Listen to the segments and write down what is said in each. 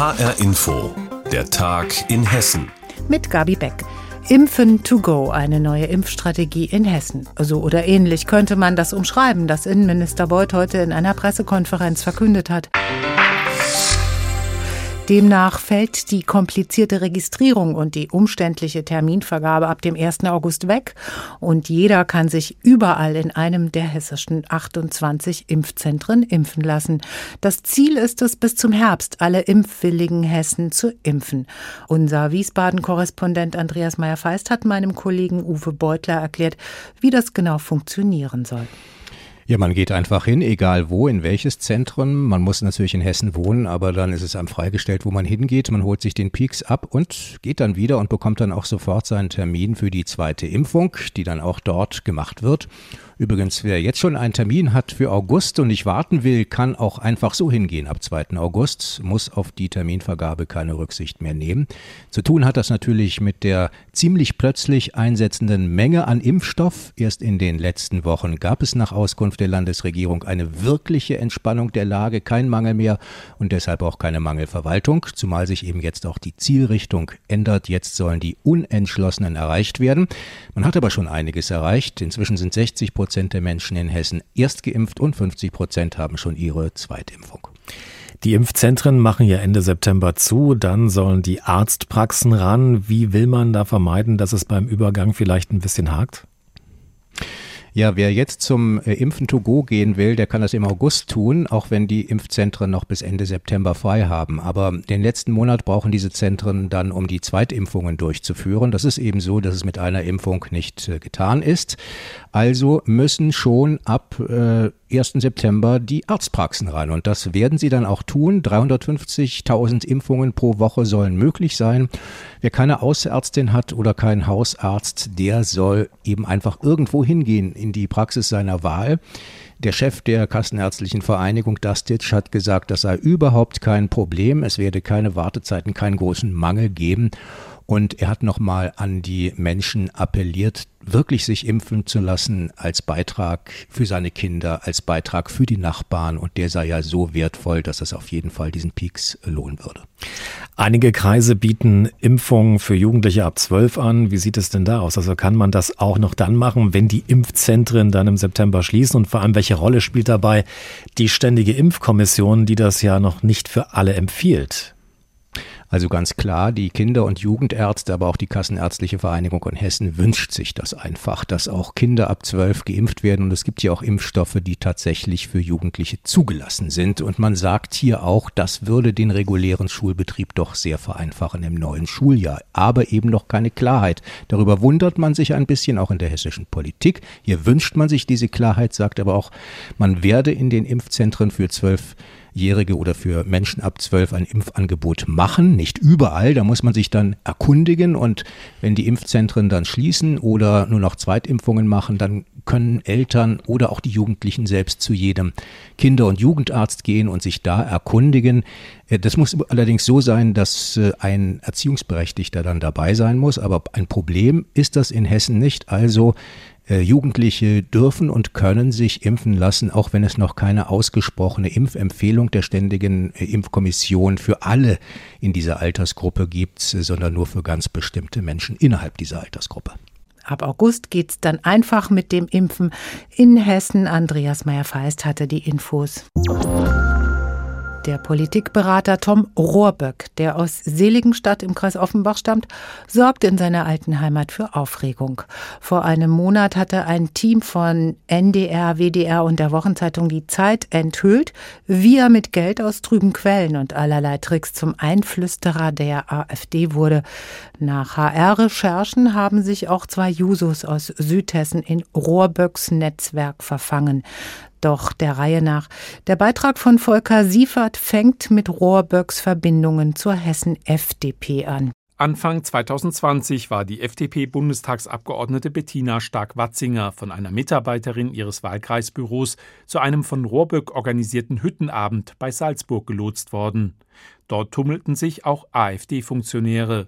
HR Info, der Tag in Hessen. Mit Gabi Beck. Impfen to go, eine neue Impfstrategie in Hessen. So oder ähnlich könnte man das umschreiben, das Innenminister Beuth heute in einer Pressekonferenz verkündet hat. Demnach fällt die komplizierte Registrierung und die umständliche Terminvergabe ab dem 1. August weg und jeder kann sich überall in einem der hessischen 28 Impfzentren impfen lassen. Das Ziel ist es, bis zum Herbst alle impfwilligen Hessen zu impfen. Unser Wiesbaden-Korrespondent Andreas Meyer-Feist hat meinem Kollegen Uwe Beutler erklärt, wie das genau funktionieren soll. Ja, man geht einfach hin, egal wo, in welches Zentrum. Man muss natürlich in Hessen wohnen, aber dann ist es einem freigestellt, wo man hingeht. Man holt sich den Peaks ab und geht dann wieder und bekommt dann auch sofort seinen Termin für die zweite Impfung, die dann auch dort gemacht wird. Übrigens, wer jetzt schon einen Termin hat für August und nicht warten will, kann auch einfach so hingehen. Ab 2. August muss auf die Terminvergabe keine Rücksicht mehr nehmen. Zu tun hat das natürlich mit der ziemlich plötzlich einsetzenden Menge an Impfstoff. Erst in den letzten Wochen gab es nach Auskunft der Landesregierung eine wirkliche Entspannung der Lage, kein Mangel mehr und deshalb auch keine Mangelverwaltung, zumal sich eben jetzt auch die Zielrichtung ändert. Jetzt sollen die Unentschlossenen erreicht werden. Man hat aber schon einiges erreicht. Inzwischen sind 60 Prozent Prozent der Menschen in Hessen erst geimpft und 50 Prozent haben schon ihre Zweitimpfung. Die Impfzentren machen ja Ende September zu, dann sollen die Arztpraxen ran. Wie will man da vermeiden, dass es beim Übergang vielleicht ein bisschen hakt? Ja, wer jetzt zum äh, Impfen to go gehen will, der kann das im August tun, auch wenn die Impfzentren noch bis Ende September frei haben. Aber den letzten Monat brauchen diese Zentren dann, um die Zweitimpfungen durchzuführen. Das ist eben so, dass es mit einer Impfung nicht äh, getan ist. Also müssen schon ab äh, 1. September die Arztpraxen ran. Und das werden sie dann auch tun. 350.000 Impfungen pro Woche sollen möglich sein. Wer keine Ausärztin hat oder keinen Hausarzt, der soll eben einfach irgendwo hingehen in die Praxis seiner Wahl. Der Chef der Kassenärztlichen Vereinigung, Dastitsch, hat gesagt, das sei überhaupt kein Problem. Es werde keine Wartezeiten, keinen großen Mangel geben. Und er hat nochmal an die Menschen appelliert, wirklich sich impfen zu lassen als Beitrag für seine Kinder, als Beitrag für die Nachbarn. Und der sei ja so wertvoll, dass es auf jeden Fall diesen Peaks lohnen würde. Einige Kreise bieten Impfungen für Jugendliche ab 12 an. Wie sieht es denn da aus? Also kann man das auch noch dann machen, wenn die Impfzentren dann im September schließen? Und vor allem, welche Rolle spielt dabei die Ständige Impfkommission, die das ja noch nicht für alle empfiehlt? Also ganz klar, die Kinder- und Jugendärzte, aber auch die Kassenärztliche Vereinigung in Hessen wünscht sich das einfach, dass auch Kinder ab zwölf geimpft werden. Und es gibt ja auch Impfstoffe, die tatsächlich für Jugendliche zugelassen sind. Und man sagt hier auch, das würde den regulären Schulbetrieb doch sehr vereinfachen im neuen Schuljahr. Aber eben noch keine Klarheit. Darüber wundert man sich ein bisschen auch in der hessischen Politik. Hier wünscht man sich diese Klarheit, sagt aber auch, man werde in den Impfzentren für zwölf Jährige oder für Menschen ab zwölf ein Impfangebot machen. Nicht überall, da muss man sich dann erkundigen und wenn die Impfzentren dann schließen oder nur noch Zweitimpfungen machen, dann können Eltern oder auch die Jugendlichen selbst zu jedem Kinder- und Jugendarzt gehen und sich da erkundigen. Äh, das muss allerdings so sein, dass äh, ein Erziehungsberechtigter dann dabei sein muss. Aber ein Problem ist das in Hessen nicht. Also Jugendliche dürfen und können sich impfen lassen, auch wenn es noch keine ausgesprochene Impfempfehlung der Ständigen äh, Impfkommission für alle in dieser Altersgruppe gibt, sondern nur für ganz bestimmte Menschen innerhalb dieser Altersgruppe. Ab August geht's dann einfach mit dem Impfen in Hessen. Andreas Meyer-Feist hatte die Infos. Der Politikberater Tom Rohrböck, der aus Seligenstadt im Kreis Offenbach stammt, sorgt in seiner alten Heimat für Aufregung. Vor einem Monat hatte ein Team von NDR, WDR und der Wochenzeitung Die Zeit enthüllt, wie er mit Geld aus trüben Quellen und allerlei Tricks zum Einflüsterer der AfD wurde. Nach HR-Recherchen haben sich auch zwei Jusos aus Südhessen in Rohrböcks Netzwerk verfangen. Doch der Reihe nach. Der Beitrag von Volker Siefert fängt mit Rohrböcks Verbindungen zur Hessen-FDP an. Anfang 2020 war die FDP-Bundestagsabgeordnete Bettina Stark-Watzinger von einer Mitarbeiterin ihres Wahlkreisbüros zu einem von Rohrböck organisierten Hüttenabend bei Salzburg gelotst worden. Dort tummelten sich auch AfD-Funktionäre.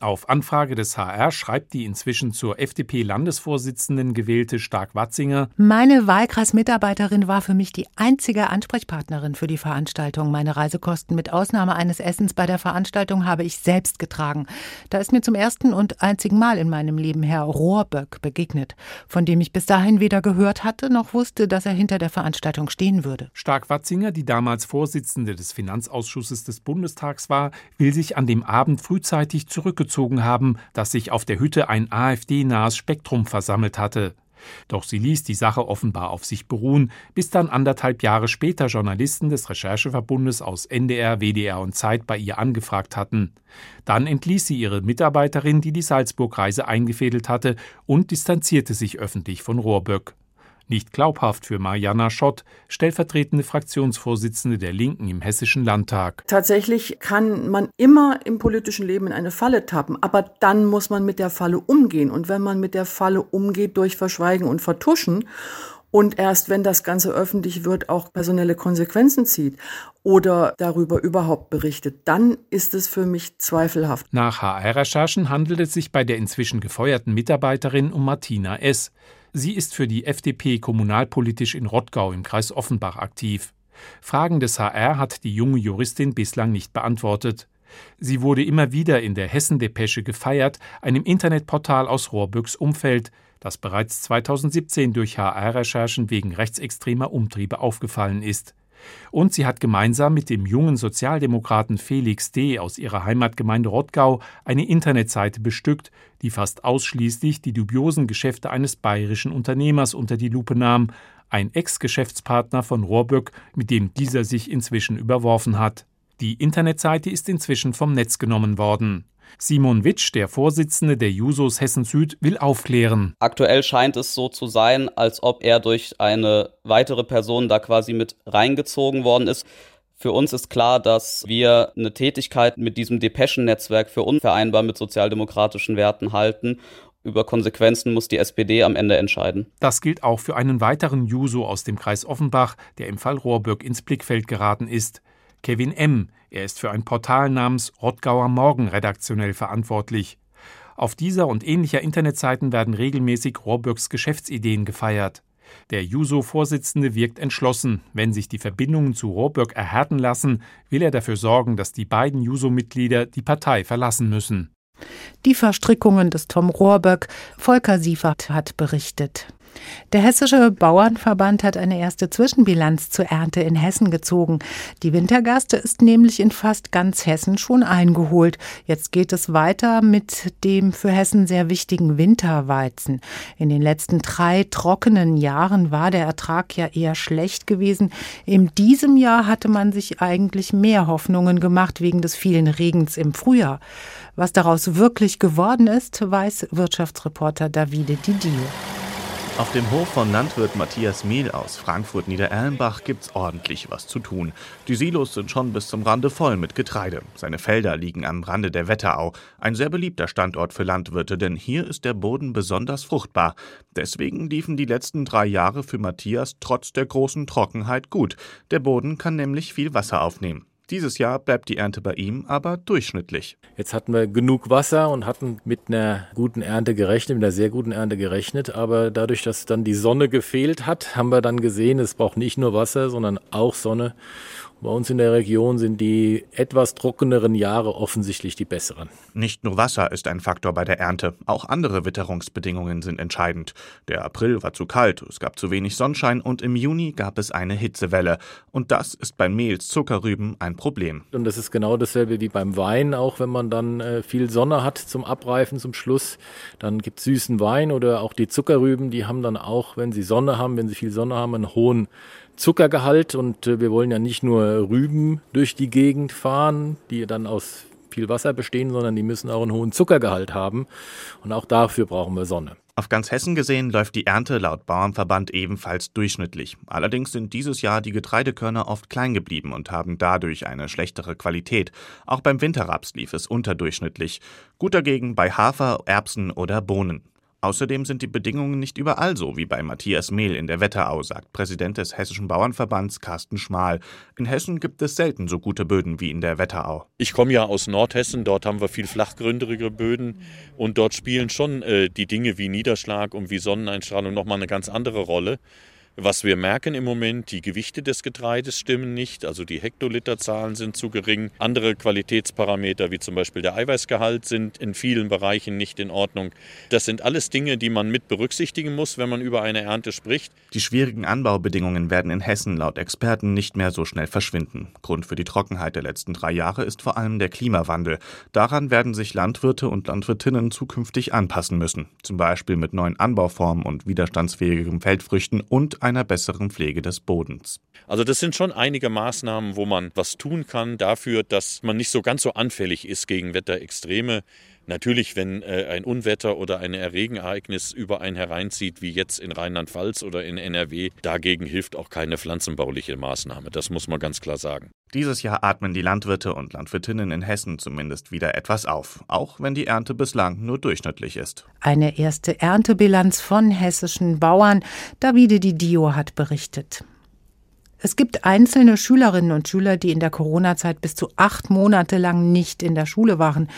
Auf Anfrage des HR schreibt die inzwischen zur FDP-Landesvorsitzenden gewählte Stark-Watzinger: Meine Wahlkreismitarbeiterin war für mich die einzige Ansprechpartnerin für die Veranstaltung. Meine Reisekosten mit Ausnahme eines Essens bei der Veranstaltung habe ich selbst getragen. Da ist mir zum ersten und einzigen Mal in meinem Leben Herr Rohrböck begegnet, von dem ich bis dahin weder gehört hatte noch wusste, dass er hinter der Veranstaltung stehen würde. Stark-Watzinger, die damals Vorsitzende des Finanzausschusses des Bundestags war, will sich an dem Abend frühzeitig zurückgezogen zurückgezogen haben, dass sich auf der Hütte ein AfD-nahes Spektrum versammelt hatte. Doch sie ließ die Sache offenbar auf sich beruhen, bis dann anderthalb Jahre später Journalisten des Rechercheverbundes aus NDR, WDR und Zeit bei ihr angefragt hatten. Dann entließ sie ihre Mitarbeiterin, die die Salzburg-Reise eingefädelt hatte, und distanzierte sich öffentlich von Rohrböck. Nicht glaubhaft für Mariana Schott, stellvertretende Fraktionsvorsitzende der Linken im Hessischen Landtag. Tatsächlich kann man immer im politischen Leben in eine Falle tappen, aber dann muss man mit der Falle umgehen. Und wenn man mit der Falle umgeht durch Verschweigen und Vertuschen und erst wenn das Ganze öffentlich wird, auch personelle Konsequenzen zieht oder darüber überhaupt berichtet, dann ist es für mich zweifelhaft. Nach HR-Recherchen handelt es sich bei der inzwischen gefeuerten Mitarbeiterin um Martina S. Sie ist für die FDP kommunalpolitisch in Rottgau im Kreis Offenbach aktiv. Fragen des HR hat die junge Juristin bislang nicht beantwortet. Sie wurde immer wieder in der Hessendepesche gefeiert, einem Internetportal aus Rohrbücks Umfeld, das bereits 2017 durch HR-Recherchen wegen rechtsextremer Umtriebe aufgefallen ist. Und sie hat gemeinsam mit dem jungen Sozialdemokraten Felix D. aus ihrer Heimatgemeinde Rottgau eine Internetseite bestückt, die fast ausschließlich die dubiosen Geschäfte eines bayerischen Unternehmers unter die Lupe nahm, ein Ex-Geschäftspartner von Rohrböck, mit dem dieser sich inzwischen überworfen hat. Die Internetseite ist inzwischen vom Netz genommen worden. Simon Witsch, der Vorsitzende der Jusos Hessen Süd, will aufklären. Aktuell scheint es so zu sein, als ob er durch eine weitere Person da quasi mit reingezogen worden ist. Für uns ist klar, dass wir eine Tätigkeit mit diesem Depeschen-Netzwerk für unvereinbar mit sozialdemokratischen Werten halten. Über Konsequenzen muss die SPD am Ende entscheiden. Das gilt auch für einen weiteren Juso aus dem Kreis Offenbach, der im Fall Rohrböck ins Blickfeld geraten ist. Kevin M. Er ist für ein Portal namens Rottgauer Morgen redaktionell verantwortlich. Auf dieser und ähnlicher Internetseiten werden regelmäßig Rohrböcks Geschäftsideen gefeiert. Der Juso-Vorsitzende wirkt entschlossen. Wenn sich die Verbindungen zu Rohrböck erhärten lassen, will er dafür sorgen, dass die beiden Juso-Mitglieder die Partei verlassen müssen. Die Verstrickungen des Tom Rohrböck, Volker Siefert hat berichtet. Der Hessische Bauernverband hat eine erste Zwischenbilanz zur Ernte in Hessen gezogen. Die Wintergaste ist nämlich in fast ganz Hessen schon eingeholt. Jetzt geht es weiter mit dem für Hessen sehr wichtigen Winterweizen. In den letzten drei trockenen Jahren war der Ertrag ja eher schlecht gewesen. In diesem Jahr hatte man sich eigentlich mehr Hoffnungen gemacht wegen des vielen Regens im Frühjahr. Was daraus wirklich geworden ist, weiß Wirtschaftsreporter Davide Didio. Auf dem Hof von Landwirt Matthias Mehl aus Frankfurt-Niedererlenbach gibt's ordentlich was zu tun. Die Silos sind schon bis zum Rande voll mit Getreide. Seine Felder liegen am Rande der Wetterau. Ein sehr beliebter Standort für Landwirte, denn hier ist der Boden besonders fruchtbar. Deswegen liefen die letzten drei Jahre für Matthias trotz der großen Trockenheit gut. Der Boden kann nämlich viel Wasser aufnehmen. Dieses Jahr bleibt die Ernte bei ihm aber durchschnittlich. Jetzt hatten wir genug Wasser und hatten mit einer guten Ernte gerechnet, mit einer sehr guten Ernte gerechnet. Aber dadurch, dass dann die Sonne gefehlt hat, haben wir dann gesehen, es braucht nicht nur Wasser, sondern auch Sonne. Bei uns in der Region sind die etwas trockeneren Jahre offensichtlich die besseren. Nicht nur Wasser ist ein Faktor bei der Ernte, auch andere Witterungsbedingungen sind entscheidend. Der April war zu kalt, es gab zu wenig Sonnenschein und im Juni gab es eine Hitzewelle. Und das ist bei Mehls Zuckerrüben ein Problem. Und das ist genau dasselbe wie beim Wein, auch wenn man dann äh, viel Sonne hat zum Abreifen, zum Schluss, dann gibt es süßen Wein oder auch die Zuckerrüben, die haben dann auch, wenn sie Sonne haben, wenn sie viel Sonne haben, einen hohen Zuckergehalt und äh, wir wollen ja nicht nur Rüben durch die Gegend fahren, die dann aus viel Wasser bestehen, sondern die müssen auch einen hohen Zuckergehalt haben und auch dafür brauchen wir Sonne. Auf ganz Hessen gesehen läuft die Ernte laut Bauernverband ebenfalls durchschnittlich. Allerdings sind dieses Jahr die Getreidekörner oft klein geblieben und haben dadurch eine schlechtere Qualität. Auch beim Winterraps lief es unterdurchschnittlich. Gut dagegen bei Hafer, Erbsen oder Bohnen. Außerdem sind die Bedingungen nicht überall so wie bei Matthias Mehl in der Wetterau, sagt Präsident des Hessischen Bauernverbands Carsten Schmal. In Hessen gibt es selten so gute Böden wie in der Wetterau. Ich komme ja aus Nordhessen, dort haben wir viel flachgründigere Böden und dort spielen schon äh, die Dinge wie Niederschlag und wie Sonneneinstrahlung nochmal eine ganz andere Rolle. Was wir merken im Moment, die Gewichte des Getreides stimmen nicht, also die Hektoliterzahlen sind zu gering. Andere Qualitätsparameter, wie zum Beispiel der Eiweißgehalt, sind in vielen Bereichen nicht in Ordnung. Das sind alles Dinge, die man mit berücksichtigen muss, wenn man über eine Ernte spricht. Die schwierigen Anbaubedingungen werden in Hessen laut Experten nicht mehr so schnell verschwinden. Grund für die Trockenheit der letzten drei Jahre ist vor allem der Klimawandel. Daran werden sich Landwirte und Landwirtinnen zukünftig anpassen müssen, zum Beispiel mit neuen Anbauformen und widerstandsfähigeren Feldfrüchten und einer besseren Pflege des Bodens. Also das sind schon einige Maßnahmen, wo man was tun kann dafür, dass man nicht so ganz so anfällig ist gegen Wetterextreme. Natürlich, wenn äh, ein Unwetter oder ein Regenereignis über einen hereinzieht, wie jetzt in Rheinland-Pfalz oder in NRW, dagegen hilft auch keine pflanzenbauliche Maßnahme. Das muss man ganz klar sagen. Dieses Jahr atmen die Landwirte und Landwirtinnen in Hessen zumindest wieder etwas auf, auch wenn die Ernte bislang nur durchschnittlich ist. Eine erste Erntebilanz von hessischen Bauern. Davide Di Dio hat berichtet. Es gibt einzelne Schülerinnen und Schüler, die in der Corona-Zeit bis zu acht Monate lang nicht in der Schule waren.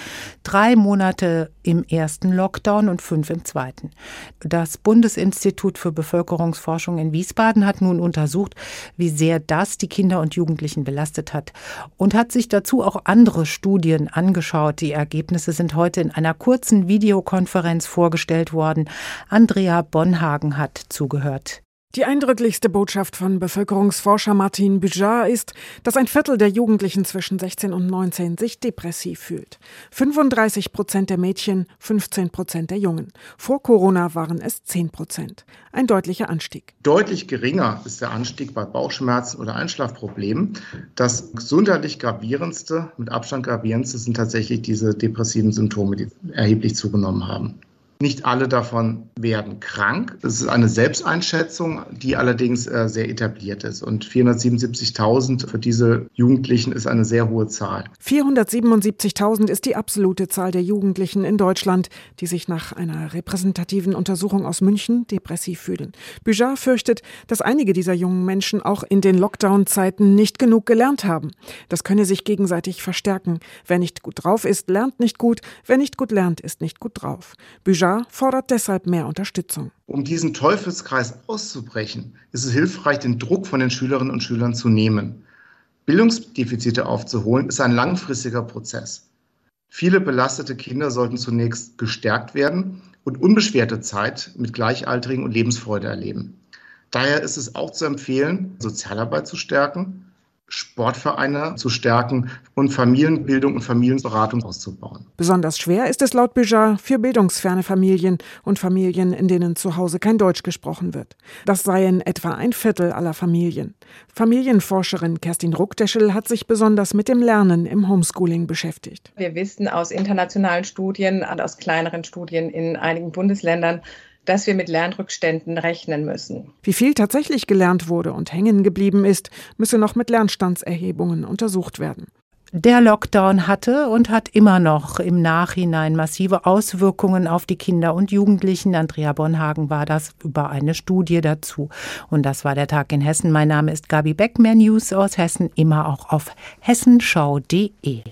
Drei Monate im ersten Lockdown und fünf im zweiten. Das Bundesinstitut für Bevölkerungsforschung in Wiesbaden hat nun untersucht, wie sehr das die Kinder und Jugendlichen belastet hat und hat sich dazu auch andere Studien angeschaut. Die Ergebnisse sind heute in einer kurzen Videokonferenz vorgestellt worden. Andrea Bonhagen hat zugehört. Die eindrücklichste Botschaft von Bevölkerungsforscher Martin Bujar ist, dass ein Viertel der Jugendlichen zwischen 16 und 19 sich depressiv fühlt. 35 Prozent der Mädchen, 15 Prozent der Jungen. Vor Corona waren es 10 Prozent. Ein deutlicher Anstieg. Deutlich geringer ist der Anstieg bei Bauchschmerzen oder Einschlafproblemen. Das gesundheitlich gravierendste, mit Abstand gravierendste sind tatsächlich diese depressiven Symptome, die erheblich zugenommen haben. Nicht alle davon werden krank. Es ist eine Selbsteinschätzung, die allerdings äh, sehr etabliert ist. Und 477.000 für diese Jugendlichen ist eine sehr hohe Zahl. 477.000 ist die absolute Zahl der Jugendlichen in Deutschland, die sich nach einer repräsentativen Untersuchung aus München depressiv fühlen. Bujar fürchtet, dass einige dieser jungen Menschen auch in den Lockdown-Zeiten nicht genug gelernt haben. Das könne sich gegenseitig verstärken. Wer nicht gut drauf ist, lernt nicht gut. Wer nicht gut lernt, ist nicht gut drauf. Bujar Abuja fordert deshalb mehr Unterstützung. Um diesen Teufelskreis auszubrechen, ist es hilfreich, den Druck von den Schülerinnen und Schülern zu nehmen. Bildungsdefizite aufzuholen, ist ein langfristiger Prozess. Viele belastete Kinder sollten zunächst gestärkt werden und unbeschwerte Zeit mit Gleichaltrigen und Lebensfreude erleben. Daher ist es auch zu empfehlen, Sozialarbeit zu stärken, Sportvereine zu stärken und Familienbildung und Familienberatung auszubauen. Besonders schwer ist es laut Bujar für bildungsferne Familien und Familien, in denen zu Hause kein Deutsch gesprochen wird. Das seien etwa ein Viertel aller Familien. Familienforscherin Kerstin Ruckdeschel hat sich besonders mit dem Lernen im Homeschooling beschäftigt. Wir wissen aus internationalen Studien und aus kleineren Studien in einigen Bundesländern, dass wir mit Lernrückständen rechnen müssen. Wie viel tatsächlich gelernt wurde und hängen geblieben ist, müsse noch mit Lernstandserhebungen untersucht werden. Der Lockdown hatte und hat immer noch im Nachhinein massive Auswirkungen auf die Kinder und Jugendlichen. Andrea Bonhagen war das über eine Studie dazu. Und das war der Tag in Hessen. Mein Name ist Gabi Beck. Mehr News aus Hessen immer auch auf hessenschau.de.